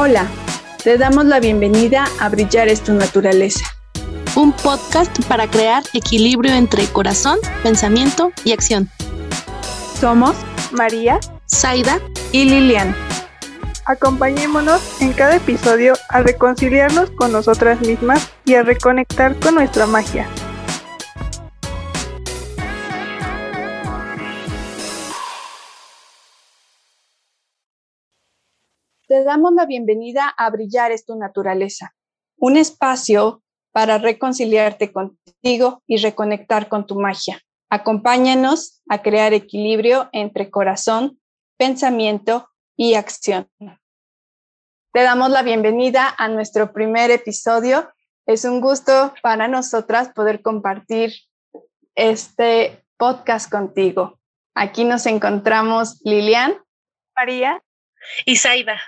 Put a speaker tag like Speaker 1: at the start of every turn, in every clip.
Speaker 1: Hola, te damos la bienvenida a Brillar es tu naturaleza.
Speaker 2: Un podcast para crear equilibrio entre corazón, pensamiento y acción.
Speaker 1: Somos
Speaker 3: María,
Speaker 2: Zaida
Speaker 1: y Lilian.
Speaker 3: Acompañémonos en cada episodio a reconciliarnos con nosotras mismas y a reconectar con nuestra magia.
Speaker 1: Te damos la bienvenida a Brillar es tu naturaleza, un espacio para reconciliarte contigo y reconectar con tu magia. Acompáñanos a crear equilibrio entre corazón, pensamiento y acción. Te damos la bienvenida a nuestro primer episodio. Es un gusto para nosotras poder compartir este podcast contigo. Aquí nos encontramos Lilian,
Speaker 3: María
Speaker 2: y Zaida.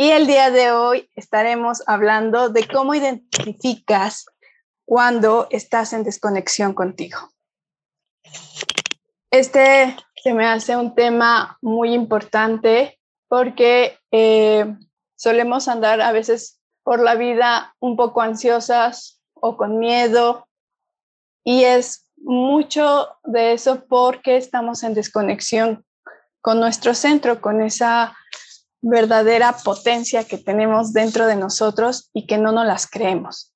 Speaker 1: Y el día de hoy estaremos hablando de cómo identificas cuando estás en desconexión contigo. Este se me hace un tema muy importante porque eh, solemos andar a veces por la vida un poco ansiosas o con miedo y es mucho de eso porque estamos en desconexión con nuestro centro, con esa verdadera potencia que tenemos dentro de nosotros y que no nos las creemos.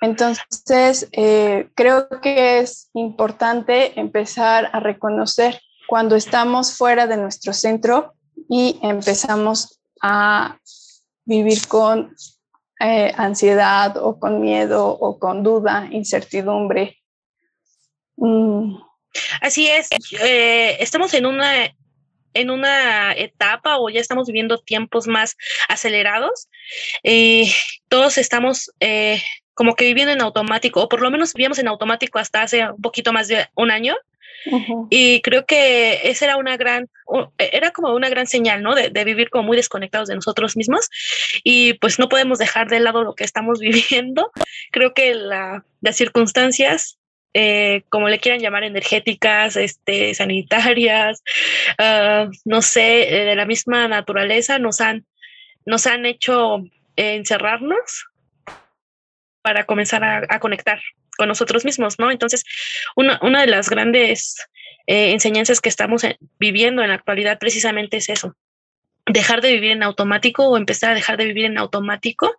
Speaker 1: Entonces, eh, creo que es importante empezar a reconocer cuando estamos fuera de nuestro centro y empezamos a vivir con eh, ansiedad o con miedo o con duda, incertidumbre.
Speaker 2: Mm. Así es, eh, estamos en una en una etapa o ya estamos viviendo tiempos más acelerados, eh, todos estamos eh, como que viviendo en automático, o por lo menos vivíamos en automático hasta hace un poquito más de un año. Y creo que esa era una gran, era como una gran señal, ¿no? De, de, vivir como muy desconectados de nosotros mismos. Y pues no podemos dejar de lado lo que estamos viviendo. Creo que la, las circunstancias eh, como le quieran llamar, energéticas, este, sanitarias, uh, no sé, eh, de la misma naturaleza, nos han, nos han hecho eh, encerrarnos para comenzar a, a, conectar con nosotros mismos, ¿no? Entonces, una, una de las grandes eh, enseñanzas que estamos viviendo en la actualidad precisamente es eso, dejar de vivir en automático o empezar a dejar de vivir en automático.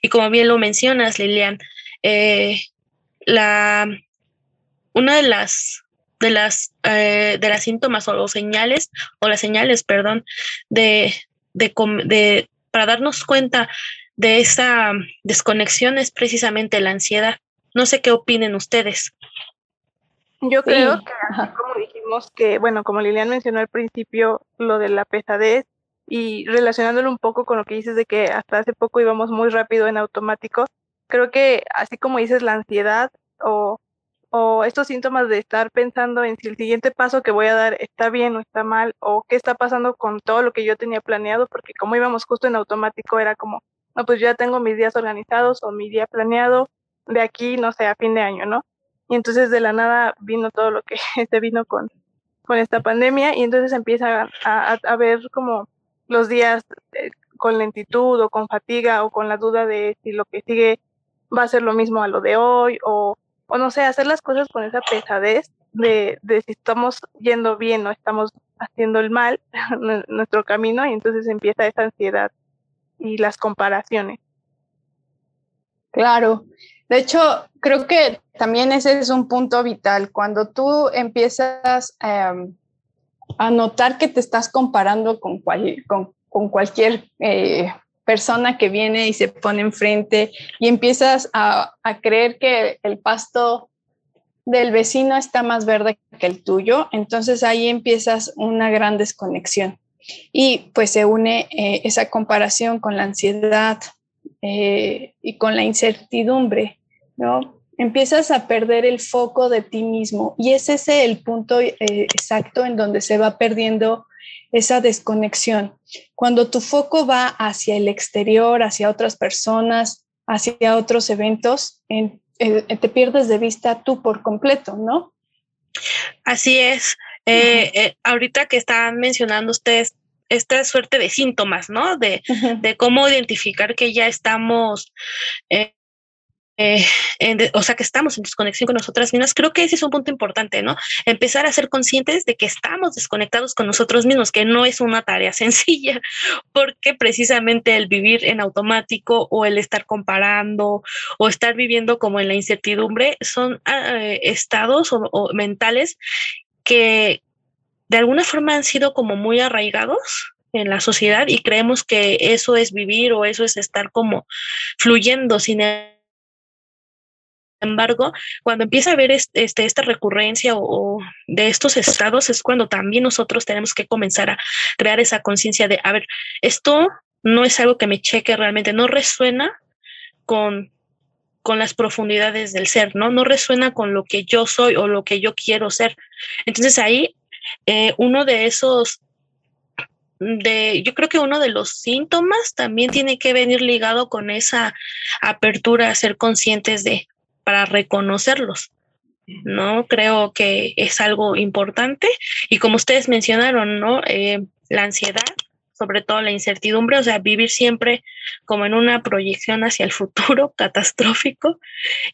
Speaker 2: Y como bien lo mencionas, Lilian, eh, la, una de las de las eh, de las síntomas o los señales o las señales, perdón, de, de, de para darnos cuenta de esa desconexión es precisamente la ansiedad. No sé qué opinen ustedes.
Speaker 3: Yo creo sí. que, como dijimos, que, bueno, como Lilian mencionó al principio, lo de la pesadez y relacionándolo un poco con lo que dices de que hasta hace poco íbamos muy rápido en automático, creo que así como dices la ansiedad o o estos síntomas de estar pensando en si el siguiente paso que voy a dar está bien o está mal, o qué está pasando con todo lo que yo tenía planeado, porque como íbamos justo en automático, era como, no, pues ya tengo mis días organizados o mi día planeado de aquí, no sé, a fin de año, ¿no? Y entonces de la nada vino todo lo que se vino con, con esta pandemia y entonces empieza a ver como los días eh, con lentitud o con fatiga o con la duda de si lo que sigue va a ser lo mismo a lo de hoy o o no sé, hacer las cosas con esa pesadez de, de si estamos yendo bien o estamos haciendo el mal nuestro camino y entonces empieza esa ansiedad y las comparaciones.
Speaker 1: Claro, de hecho, creo que también ese es un punto vital. Cuando tú empiezas eh, a notar que te estás comparando con, cual, con, con cualquier eh, persona que viene y se pone enfrente y empiezas a, creer que el pasto del vecino está más verde que el tuyo, entonces ahí empiezas una gran desconexión y pues se une eh, esa comparación con la ansiedad eh, y con la incertidumbre, ¿no? Empiezas a perder el foco de ti mismo y ese es el punto eh, exacto en donde se va perdiendo esa desconexión. Cuando tu foco va hacia el exterior, hacia otras personas, hacia otros eventos, en, eh, te pierdes de vista tú por completo, ¿no?
Speaker 2: Así es. Eh, eh, ahorita que están mencionando ustedes esta suerte de síntomas, ¿no? De, de cómo identificar que ya estamos eh, eh, o sea, que estamos en desconexión con nosotras mismas, creo que ese es un punto importante, ¿no? Empezar a ser conscientes de que estamos desconectados con nosotros mismos, que no es una tarea sencilla, porque precisamente el vivir en automático o el estar comparando o estar viviendo como en la incertidumbre son ah, estados o mentales que de alguna forma han sido como muy arraigados en la sociedad y creemos que eso es vivir o eso es estar como fluyendo sin embargo, cuando empieza a haber este, esta recurrencia o, de estos estados es cuando también nosotros tenemos que comenzar a crear esa conciencia de, a ver, esto no es algo que me cheque realmente, no resuena con, con las profundidades del ser, ¿no? No resuena con lo que yo soy o lo que yo quiero ser. Entonces ahí, eh, uno de esos de, yo creo que uno de los síntomas también tiene que venir ligado con esa apertura a ser conscientes de, para reconocerlos. ¿no? Creo que es algo importante y como ustedes mencionaron, ¿no? Eh, la ansiedad, sobre todo la incertidumbre, o sea, vivir siempre como en una proyección hacia el futuro catastrófico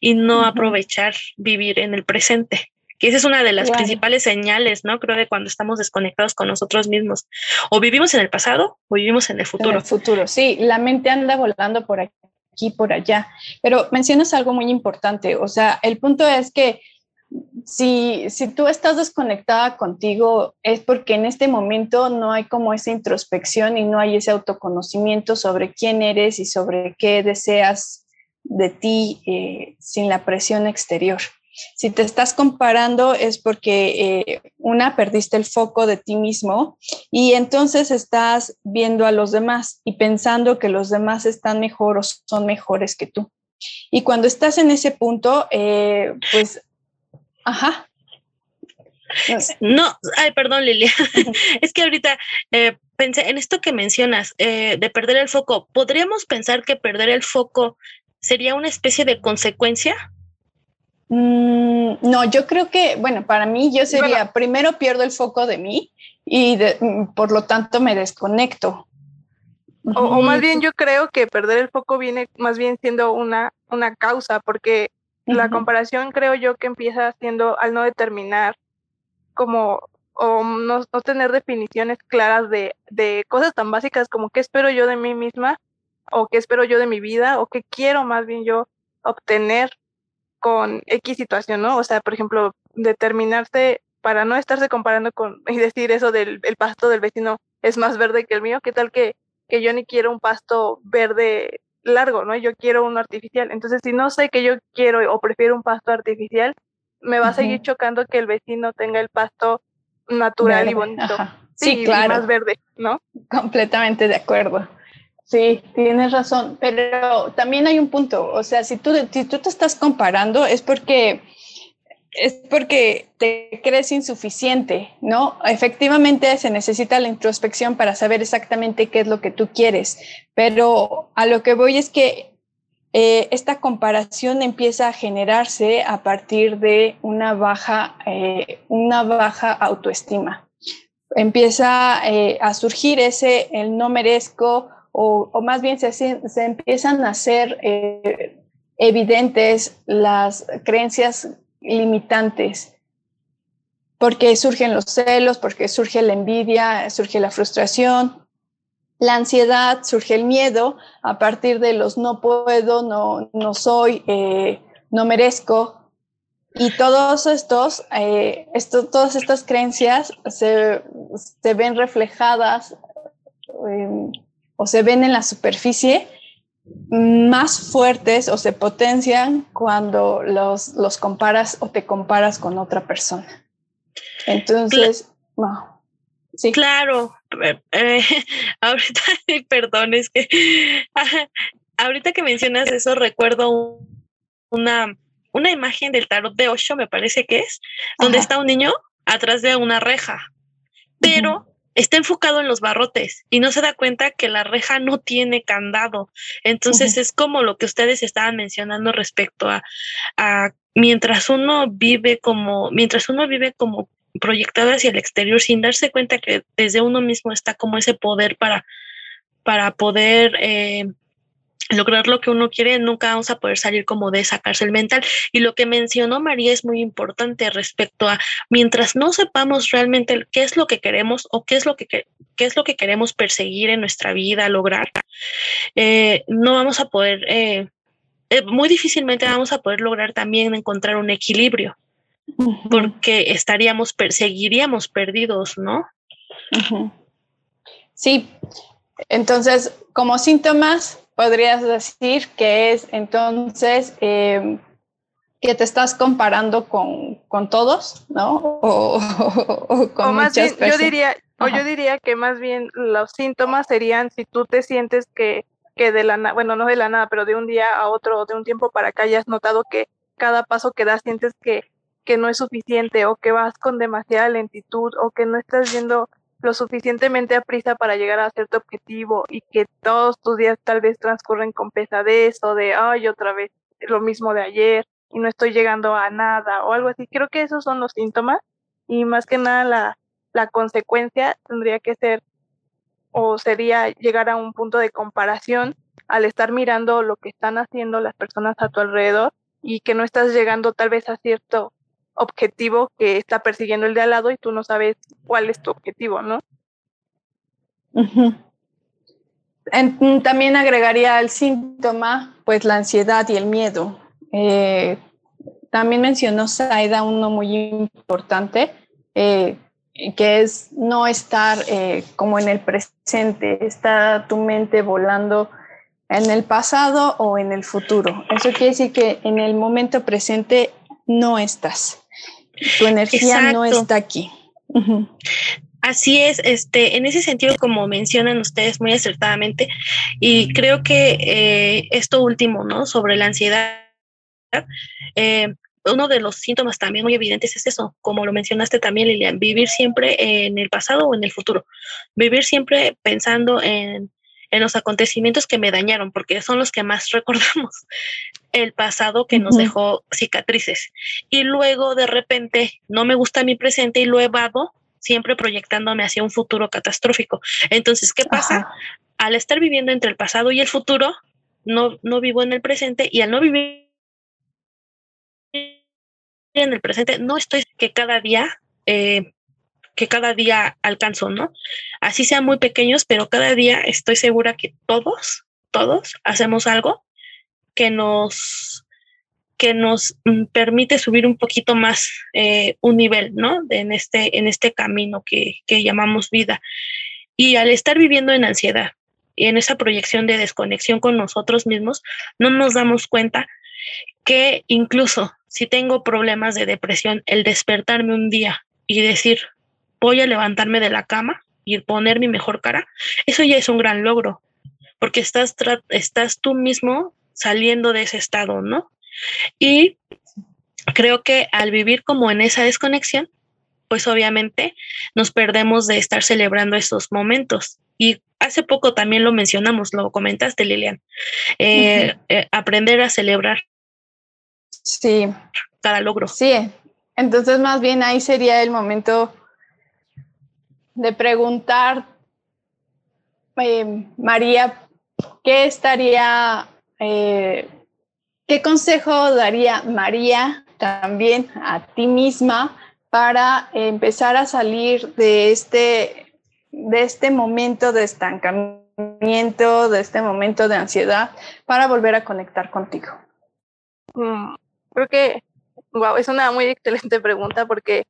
Speaker 2: y no aprovechar vivir en el presente, que esa es una de las principales señales, ¿no? Creo de cuando estamos desconectados con nosotros mismos. O vivimos en el pasado o vivimos en el futuro. En
Speaker 1: el futuro, sí, la mente anda volando por aquí aquí, por allá. Pero mencionas algo muy importante, o sea, el punto es que si, si tú estás desconectada contigo es porque en este momento no hay como esa introspección y no hay ese autoconocimiento sobre quién eres y sobre qué deseas de ti eh, sin la presión exterior. Si te estás comparando es porque eh, una, perdiste el foco de ti mismo y entonces estás viendo a los demás y pensando que los demás están mejor o son mejores que tú. Y cuando estás en ese punto, eh, pues, ajá.
Speaker 2: No, ay, perdón, Lilia. es que ahorita eh, pensé en esto que mencionas de perder el foco. ¿Podríamos pensar que perder el foco sería una especie de consecuencia?
Speaker 1: Mm, no, yo creo que, bueno, para mí yo sería, primero pierdo el foco de mí y mm, por lo tanto me desconecto.
Speaker 3: O, más bien yo creo que perder el foco viene más bien siendo una, una causa, porque la comparación creo yo que empieza siendo al no determinar como o no, no tener definiciones claras de, de, cosas tan básicas como qué espero yo de mí misma o qué espero yo de mi vida o qué quiero más bien yo obtener con X situación, ¿no? O sea, por ejemplo, determinarse para no estarse comparando con y decir eso del el pasto del vecino es más verde que el mío, ¿qué tal que, que yo ni quiero un pasto verde largo, ¿no? Yo quiero uno artificial. Entonces, si no sé que yo quiero o prefiero un pasto artificial, me va a seguir chocando que el vecino tenga el pasto natural y bonito.
Speaker 1: Sí, claro.
Speaker 3: más verde, ¿no?
Speaker 1: Completamente de acuerdo. Sí, tienes razón, pero también hay un punto, o sea, si tú, si tú te estás comparando es porque es porque te crees insuficiente, ¿no? Efectivamente se necesita la introspección para saber exactamente qué es lo que tú quieres, pero a lo que voy es que eh, esta comparación empieza a generarse a partir de una baja, eh, una baja autoestima. Empieza eh, a surgir ese el no merezco o, más bien se, empiezan a hacer eh, evidentes las creencias limitantes, porque surgen los celos, porque surge la envidia, surge la frustración, la ansiedad, surge el miedo. A partir de los no puedo, no, no soy, eh, no merezco. Y todos estos, eh, todas estas creencias se, se ven reflejadas o se ven en la superficie más fuertes o se potencian cuando los, los comparas o te comparas con otra persona. Entonces, no.
Speaker 2: Sí. Claro, eh, eh, ahorita, perdón, es que ahorita que mencionas eso, recuerdo una, una imagen del tarot de Osho, me parece que es, donde está un niño atrás de una reja, pero está enfocado en los barrotes y no se da cuenta que la reja no tiene candado. Entonces es como lo que ustedes estaban mencionando respecto a, a mientras uno vive como, mientras uno vive como proyectado hacia el exterior sin darse cuenta que desde uno mismo está como ese poder para, para poder eh, lograr lo que uno quiere, nunca vamos a poder salir como de esa cárcel mental. Y lo que mencionó María es muy importante respecto a, mientras no sepamos realmente qué es lo que queremos o qué es lo que, qué es lo que queremos perseguir en nuestra vida, lograr, eh, no vamos a poder, eh, eh, muy difícilmente vamos a poder lograr también encontrar un equilibrio, porque estaríamos, seguiríamos perdidos, ¿no?
Speaker 1: Sí, entonces, como síntomas, podrías decir que es entonces em, que te estás comparando con, con todos, ¿no? O,
Speaker 3: con más bien, yo diría, o yo diría que más bien los síntomas serían si tú te sientes que, que de la nada, bueno, no de la nada, pero de un día a otro, de un tiempo para acá, ya has notado que cada paso que das sientes que, que no es suficiente o que vas con demasiada lentitud o que no estás viendo lo suficientemente a prisa para llegar a cierto objetivo y que todos tus días tal vez transcurren con pesadez o de, ay, otra vez lo mismo de ayer y no estoy llegando a nada o algo así. Creo que esos son los síntomas y más que nada la, la consecuencia tendría que ser o sería llegar a un punto de comparación al estar mirando lo que están haciendo las personas a tu alrededor y que no estás llegando tal vez a cierto objetivo que está persiguiendo el de al lado y tú no sabes cuál es tu objetivo, ¿no?
Speaker 1: también agregaría al síntoma, pues la ansiedad y el miedo. Eh, también mencionó Saida uno muy importante, eh, que es no estar eh, como en el presente, está tu mente volando en el pasado o en el futuro. Eso quiere decir que en el momento presente no estás. Tu energía no está aquí.
Speaker 2: Así es, este, en ese sentido, como mencionan ustedes muy acertadamente, y creo que eh, esto último, ¿no? Sobre la ansiedad, eh, uno de los síntomas también muy evidentes es eso, como lo mencionaste también, Lilian, vivir siempre en el pasado o en el futuro, vivir siempre pensando en en los acontecimientos que me dañaron, porque son los que más recordamos, el pasado que nos dejó cicatrices. Y luego de repente no me gusta mi presente y lo evado, siempre proyectándome hacia un futuro catastrófico. Entonces, ¿qué pasa? Al estar viviendo entre el pasado y el futuro, no, no vivo en el presente y al no vivir en el presente, no estoy que cada día eh, que cada día alcanzo, ¿no? Así sean muy pequeños, pero cada día estoy segura que todos, todos hacemos algo que nos que nos mm, permite subir un poquito más eh, un nivel, ¿no? en, este, en este camino que, que llamamos vida. Y al estar viviendo en ansiedad y en esa proyección de desconexión con nosotros mismos, no nos damos cuenta que incluso si tengo problemas de depresión, el despertarme un día y decir, voy a levantarme de la cama y poner mi mejor cara, eso ya es un gran logro, porque estás, estás tú mismo saliendo de ese estado, ¿no? Y creo que al vivir como en esa desconexión, pues obviamente nos perdemos de estar celebrando esos momentos. Y hace poco también lo mencionamos, lo comentaste, Lilian, eh, eh, aprender a celebrar.
Speaker 1: Sí.
Speaker 2: Cada logro.
Speaker 1: Sí, entonces más bien ahí sería el momento de preguntar, eh, María, ¿qué estaría, eh, qué consejo daría María también a ti misma para empezar a salir de este, de este momento de estancamiento, de este momento de ansiedad, para volver a conectar contigo?
Speaker 3: Mm, creo que, es una muy excelente pregunta porque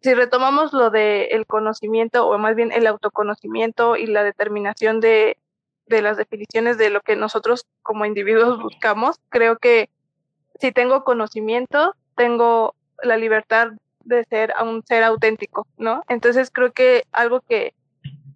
Speaker 3: si retomamos lo del el conocimiento, o más bien el autoconocimiento y la determinación de, de las definiciones de lo que nosotros como individuos buscamos, creo que si tengo conocimiento, tengo la libertad de ser un ser auténtico, ¿no? Entonces creo que algo que,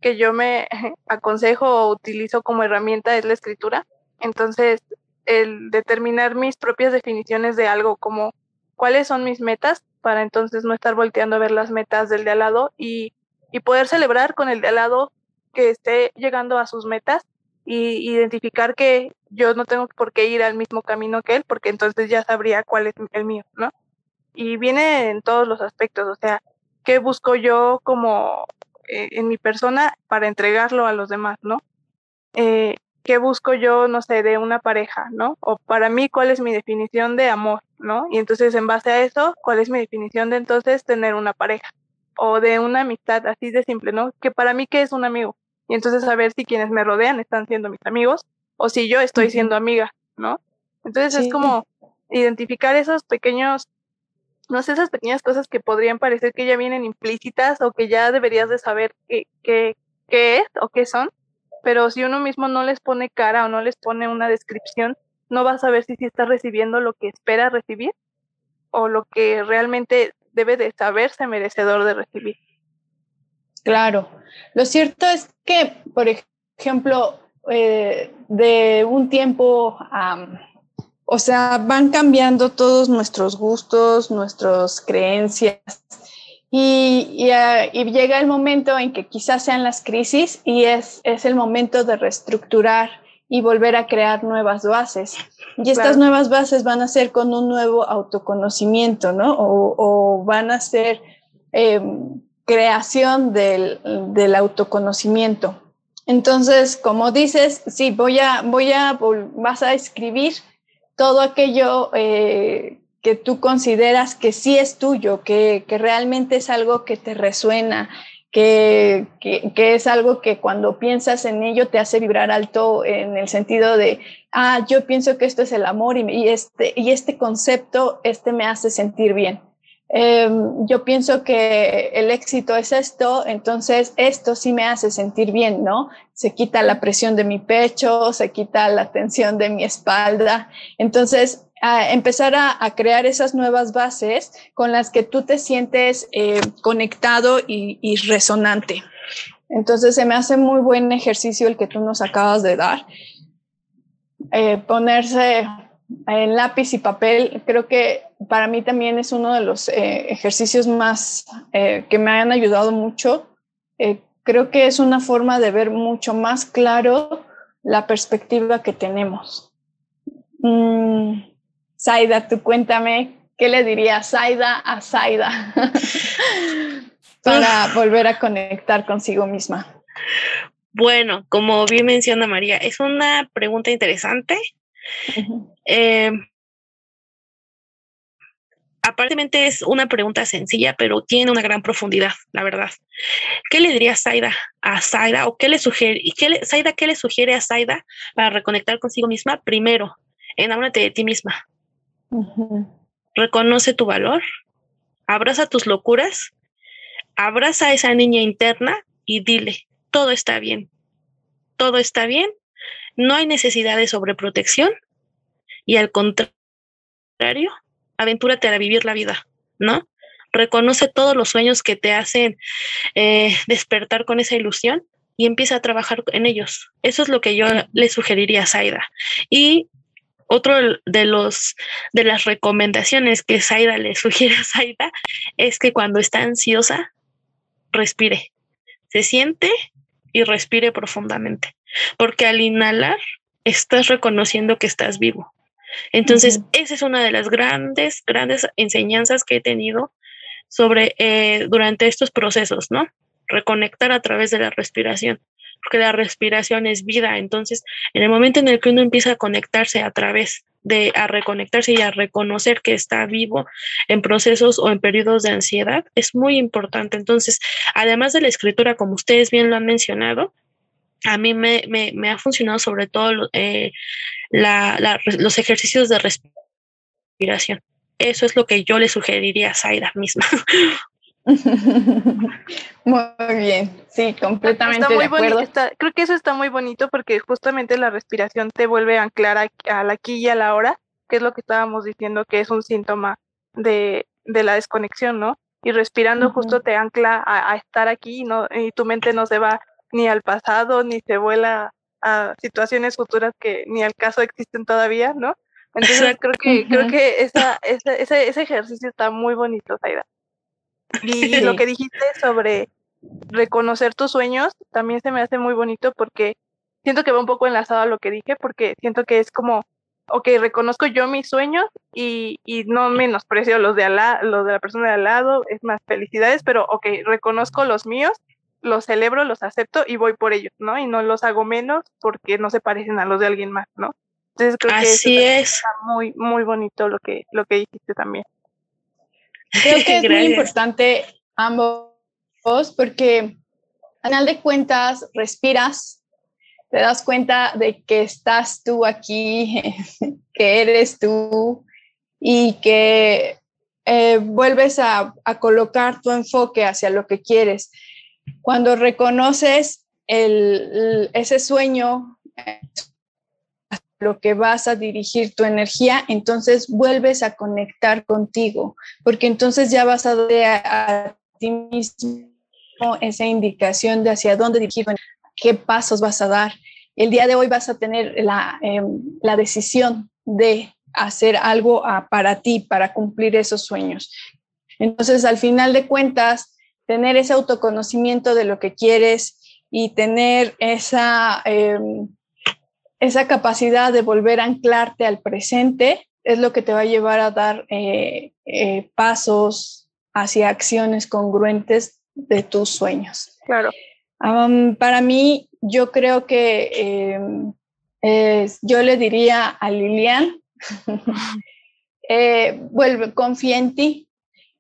Speaker 3: que yo me aconsejo o utilizo como herramienta es la escritura. Entonces, el determinar mis propias definiciones de algo como cuáles son mis metas para entonces no estar volteando a ver las metas del de al lado y, y poder celebrar con el de al lado que esté llegando a sus metas y identificar que yo no tengo por qué ir al mismo camino que él, porque entonces ya sabría cuál es el mío, ¿no? Y viene en todos los aspectos, o sea, qué busco yo como eh, en mi persona para entregarlo a los demás, ¿no? Eh, ¿Qué busco yo, no sé, de una pareja, ¿no? O para mí, ¿cuál es mi definición de amor, ¿no? Y entonces, en base a eso, ¿cuál es mi definición de entonces tener una pareja? O de una amistad, así de simple, ¿no? Que para mí, ¿qué es un amigo? Y entonces saber si quienes me rodean están siendo mis amigos o si yo estoy siendo amiga, ¿no? Entonces es como identificar esos pequeños, no sé, esas pequeñas cosas que podrían parecer que ya vienen implícitas o que ya deberías de saber qué, qué, qué es o qué son, pero si uno mismo no les pone cara o no les pone una descripción, no vas a saber si, si está recibiendo lo que espera recibir o lo que realmente debe de saberse merecedor de recibir.
Speaker 1: Claro, lo cierto es que, por ejemplo, eh, de un tiempo a o sea, van cambiando todos nuestros gustos, nuestras creencias. Y, y, llega el momento en que quizás sean las crisis y es, es el momento de reestructurar y volver a crear nuevas bases. Y estas nuevas bases van a ser con un nuevo autoconocimiento, ¿no? O, o van a ser em, creación del, del, autoconocimiento. Entonces, como dices, sí, voy a, voy a, vas a escribir todo aquello eh, que tú consideras que sí es tuyo, que, realmente es algo que te resuena, que, es algo que cuando piensas en ello te hace vibrar alto en el sentido de, ah, yo pienso que esto es el amor y, este, y este concepto, este me hace sentir bien. Em, yo pienso que el éxito es esto, entonces esto sí me hace sentir bien, ¿no? Se quita la presión de mi pecho, se quita la tensión de mi espalda. Entonces, empezar a, crear esas nuevas bases con las que tú te sientes eh, conectado y, resonante. Entonces, se me hace muy buen ejercicio el que tú nos acabas de dar. Eh, ponerse en lápiz y papel, creo que para mí también es uno de los eh, ejercicios más eh, que me han ayudado mucho. Eh, creo que es una forma de ver mucho más claro la perspectiva que tenemos. Mm, Zaida, tú cuéntame, ¿qué le diría Zaida a Zaida para volver a conectar consigo misma?
Speaker 2: Bueno, como bien menciona María, es una pregunta interesante eh, aparentemente es una pregunta sencilla, pero tiene una gran profundidad, la verdad. ¿Qué le diría Zaida a Zaida o qué le sugiere, qué le, Zaida, qué le sugiere a Zaida para reconectar consigo misma? Primero, enamórate de ti misma. Reconoce tu valor, abraza tus locuras, abraza a esa niña interna y dile, todo está bien, todo está bien no hay necesidad de sobreprotección y al contrario, aventúrate a vivir la vida, ¿no? Reconoce todos los sueños que te hacen eh, despertar con esa ilusión y empieza a trabajar en ellos. Eso es lo que yo le sugeriría a Zaida. Y otro de los de las recomendaciones que Zaida le sugiere a Zaida es que cuando está ansiosa, respire. Se siente y respire profundamente porque al inhalar estás reconociendo que estás vivo. Entonces, esa es una de las grandes, grandes enseñanzas que he tenido sobre eh, durante estos procesos, ¿no? Reconectar a través de la respiración, porque la respiración es vida. Entonces, en el momento en el que uno empieza a conectarse a través de a reconectarse y a reconocer que está vivo en procesos o en periodos de ansiedad, es muy importante. Entonces, además de la escritura, como ustedes bien lo han mencionado, a mí me, me, ha funcionado sobre todo eh, los ejercicios de respiración. Eso es lo que yo le sugeriría a Zaira misma.
Speaker 1: Muy bien, sí, completamente
Speaker 3: está muy
Speaker 1: de acuerdo.
Speaker 3: Bonito, creo que eso está muy bonito porque justamente la respiración te vuelve a anclar a, la aquí y a la hora, que es lo que estábamos diciendo que es un síntoma de, de la desconexión, ¿no? Y respirando justo te ancla a, a, estar aquí ¿no? y tu mente no se va ni al pasado, ni se vuela a situaciones futuras que ni al caso existen todavía, ¿no? Entonces creo que, creo que esa, ese, ese, ejercicio está muy bonito, Zaida. Y lo que dijiste sobre reconocer tus sueños también se me hace muy bonito porque siento que va un poco enlazado a lo que dije, porque siento que es como ok, reconozco yo mis sueños y, y no menosprecio los de, los de la persona de al lado, es más, felicidades, pero ok, reconozco los míos, los celebro, los acepto y voy por ellos, ¿no? Y no los hago menos porque no se parecen a los de alguien más, ¿no? Entonces creo
Speaker 2: Así
Speaker 3: que
Speaker 2: es.
Speaker 3: está muy, muy bonito lo que, lo que dijiste también.
Speaker 1: Creo que es muy importante ambos porque al final de cuentas respiras, te das cuenta de que estás tú aquí, que eres tú y que eh, vuelves a, colocar tu enfoque hacia lo que quieres. Cuando reconoces ese sueño, lo que vas a dirigir tu energía, entonces vuelves a conectar contigo, porque entonces ya vas a dar a, ti mismo esa indicación de hacia dónde dirigir, qué pasos vas a dar. El día de hoy vas a tener la, em, la decisión de hacer algo para ti, para cumplir esos sueños. Entonces, al final de cuentas, tener ese autoconocimiento de lo que quieres y tener esa, em, esa capacidad de volver a anclarte al presente es lo que te va a llevar a dar eh, eh, pasos hacia acciones congruentes de tus sueños.
Speaker 3: Claro.
Speaker 1: para mí, yo creo que em, yo le diría a Lilian, eh, vuelve, confía en ti.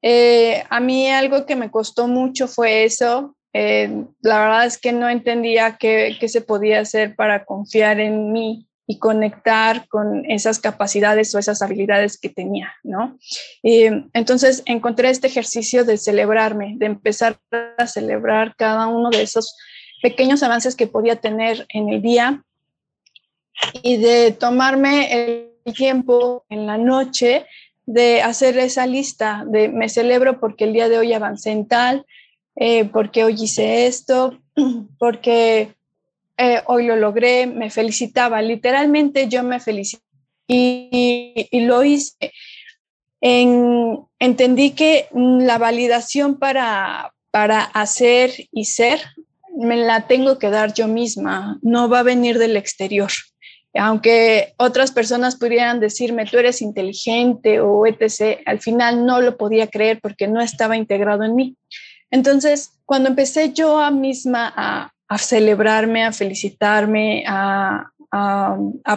Speaker 1: A mí algo que me costó mucho fue eso, eh, la verdad es que no entendía qué, se podía hacer para confiar en mí y conectar con esas capacidades o esas habilidades que tenía, ¿no? entonces encontré este ejercicio de celebrarme, de empezar a celebrar cada uno de esos pequeños avances que podía tener en el día y de tomarme el tiempo en la noche de hacer esa lista de me celebro porque el día de hoy avancé en tal, eh, porque hoy hice esto, porque eh, hoy lo logré, me felicitaba, literalmente yo me felicité y, lo hice. entendí que la validación para, para hacer y ser me la tengo que dar yo misma, no va a venir del exterior. Aunque otras personas pudieran decirme, tú eres inteligente o etc., al final no lo podía creer porque no estaba integrado en mí. Entonces, cuando empecé yo a misma a, celebrarme, a felicitarme, a,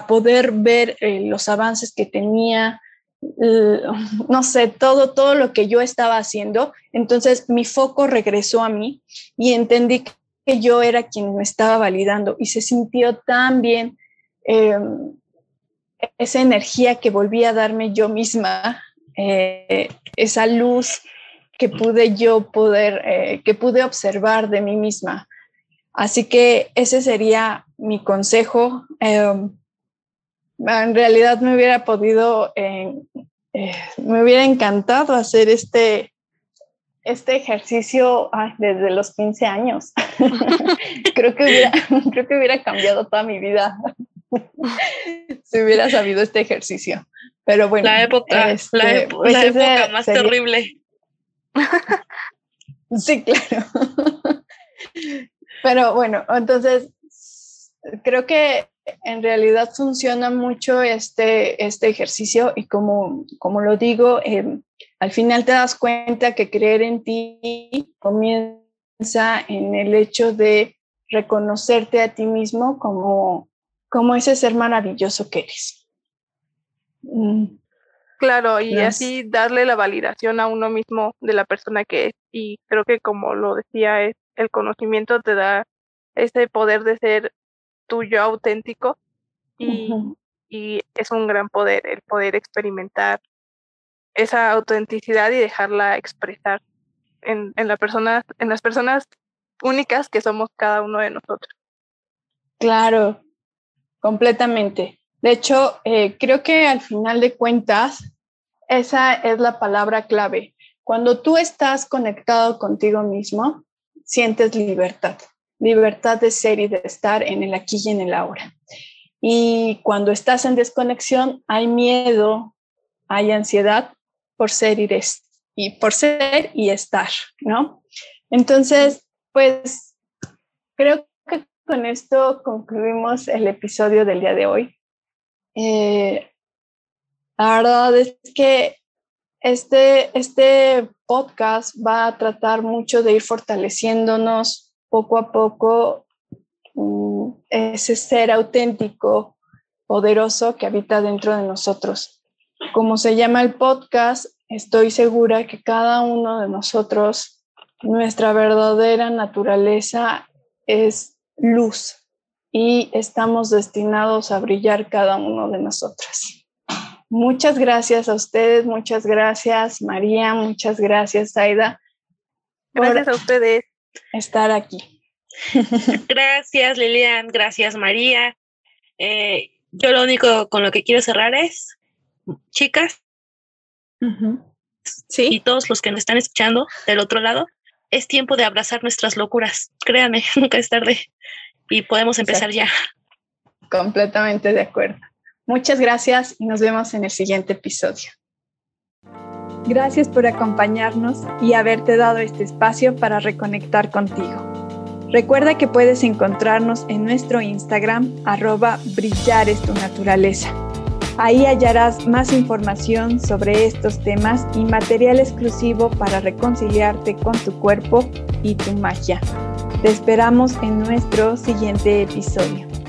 Speaker 1: poder ver eh, los avances que tenía, no sé, todo, todo lo que yo estaba haciendo, entonces mi foco regresó a mí y entendí que yo era quien me estaba validando y se sintió tan bien em, esa energía que volví a darme yo misma, eh, esa luz que pude yo poder, eh, que pude observar de mí misma. Así que ese sería mi consejo. Em, en realidad me hubiera podido, eh, me hubiera encantado hacer este, este ejercicio desde los 15 años. creo, que hubiera, creo que hubiera cambiado toda mi vida si hubiera sabido este ejercicio. Pero bueno,
Speaker 2: la época, la, este, pues época más terrible.
Speaker 1: sí, claro. Pero bueno, entonces creo que en realidad funciona mucho este, este ejercicio y como, como lo digo, em, al final te das cuenta que creer en ti comienza en el hecho de reconocerte a ti mismo como, como ese ser maravilloso que eres.
Speaker 3: Mm. Claro, y así darle la validación a uno mismo de la persona que es. Y creo que como lo decía, es el conocimiento te da ese poder de ser tuyo auténtico y, y es un gran poder el poder experimentar esa autenticidad y dejarla expresar en, en, la persona, en las personas únicas que somos cada uno de nosotros.
Speaker 1: Claro, completamente. De hecho, eh, creo que al final de cuentas, esa es la palabra clave. Cuando tú estás conectado contigo mismo, sientes libertad, libertad de ser y de estar en el aquí y en el ahora. Y cuando estás en desconexión, hay miedo, hay ansiedad por ser y, y por ser y estar, ¿no? Entonces, pues creo con esto concluimos el episodio del día de hoy. Eh, La verdad es que este, este podcast va a tratar mucho de ir fortaleciéndonos poco a poco mm, ese ser auténtico, poderoso que habita dentro de nosotros. Como se llama el podcast, estoy segura que cada uno de nosotros, nuestra verdadera naturaleza es luz y estamos destinados a brillar cada uno de nosotras. Muchas gracias a ustedes, muchas gracias María, muchas gracias Aida.
Speaker 3: Gracias a ustedes.
Speaker 1: Estar aquí.
Speaker 2: Gracias Lilian, gracias María. Eh, yo lo único con lo que quiero cerrar es, chicas, ¿Sí? y todos los que nos están escuchando del otro lado, es tiempo de abrazar nuestras locuras. Créanme, nunca es tarde y podemos empezar ya.
Speaker 1: Completamente de acuerdo. Muchas gracias y nos vemos en el siguiente episodio. Gracias por acompañarnos y haberte dado este espacio para reconectar contigo. Recuerda que puedes encontrarnos en nuestro Instagram arroba brillar es tu naturaleza. Ahí hallarás más información sobre estos temas y material exclusivo para reconciliarte con tu cuerpo y tu magia. Te esperamos en nuestro siguiente episodio.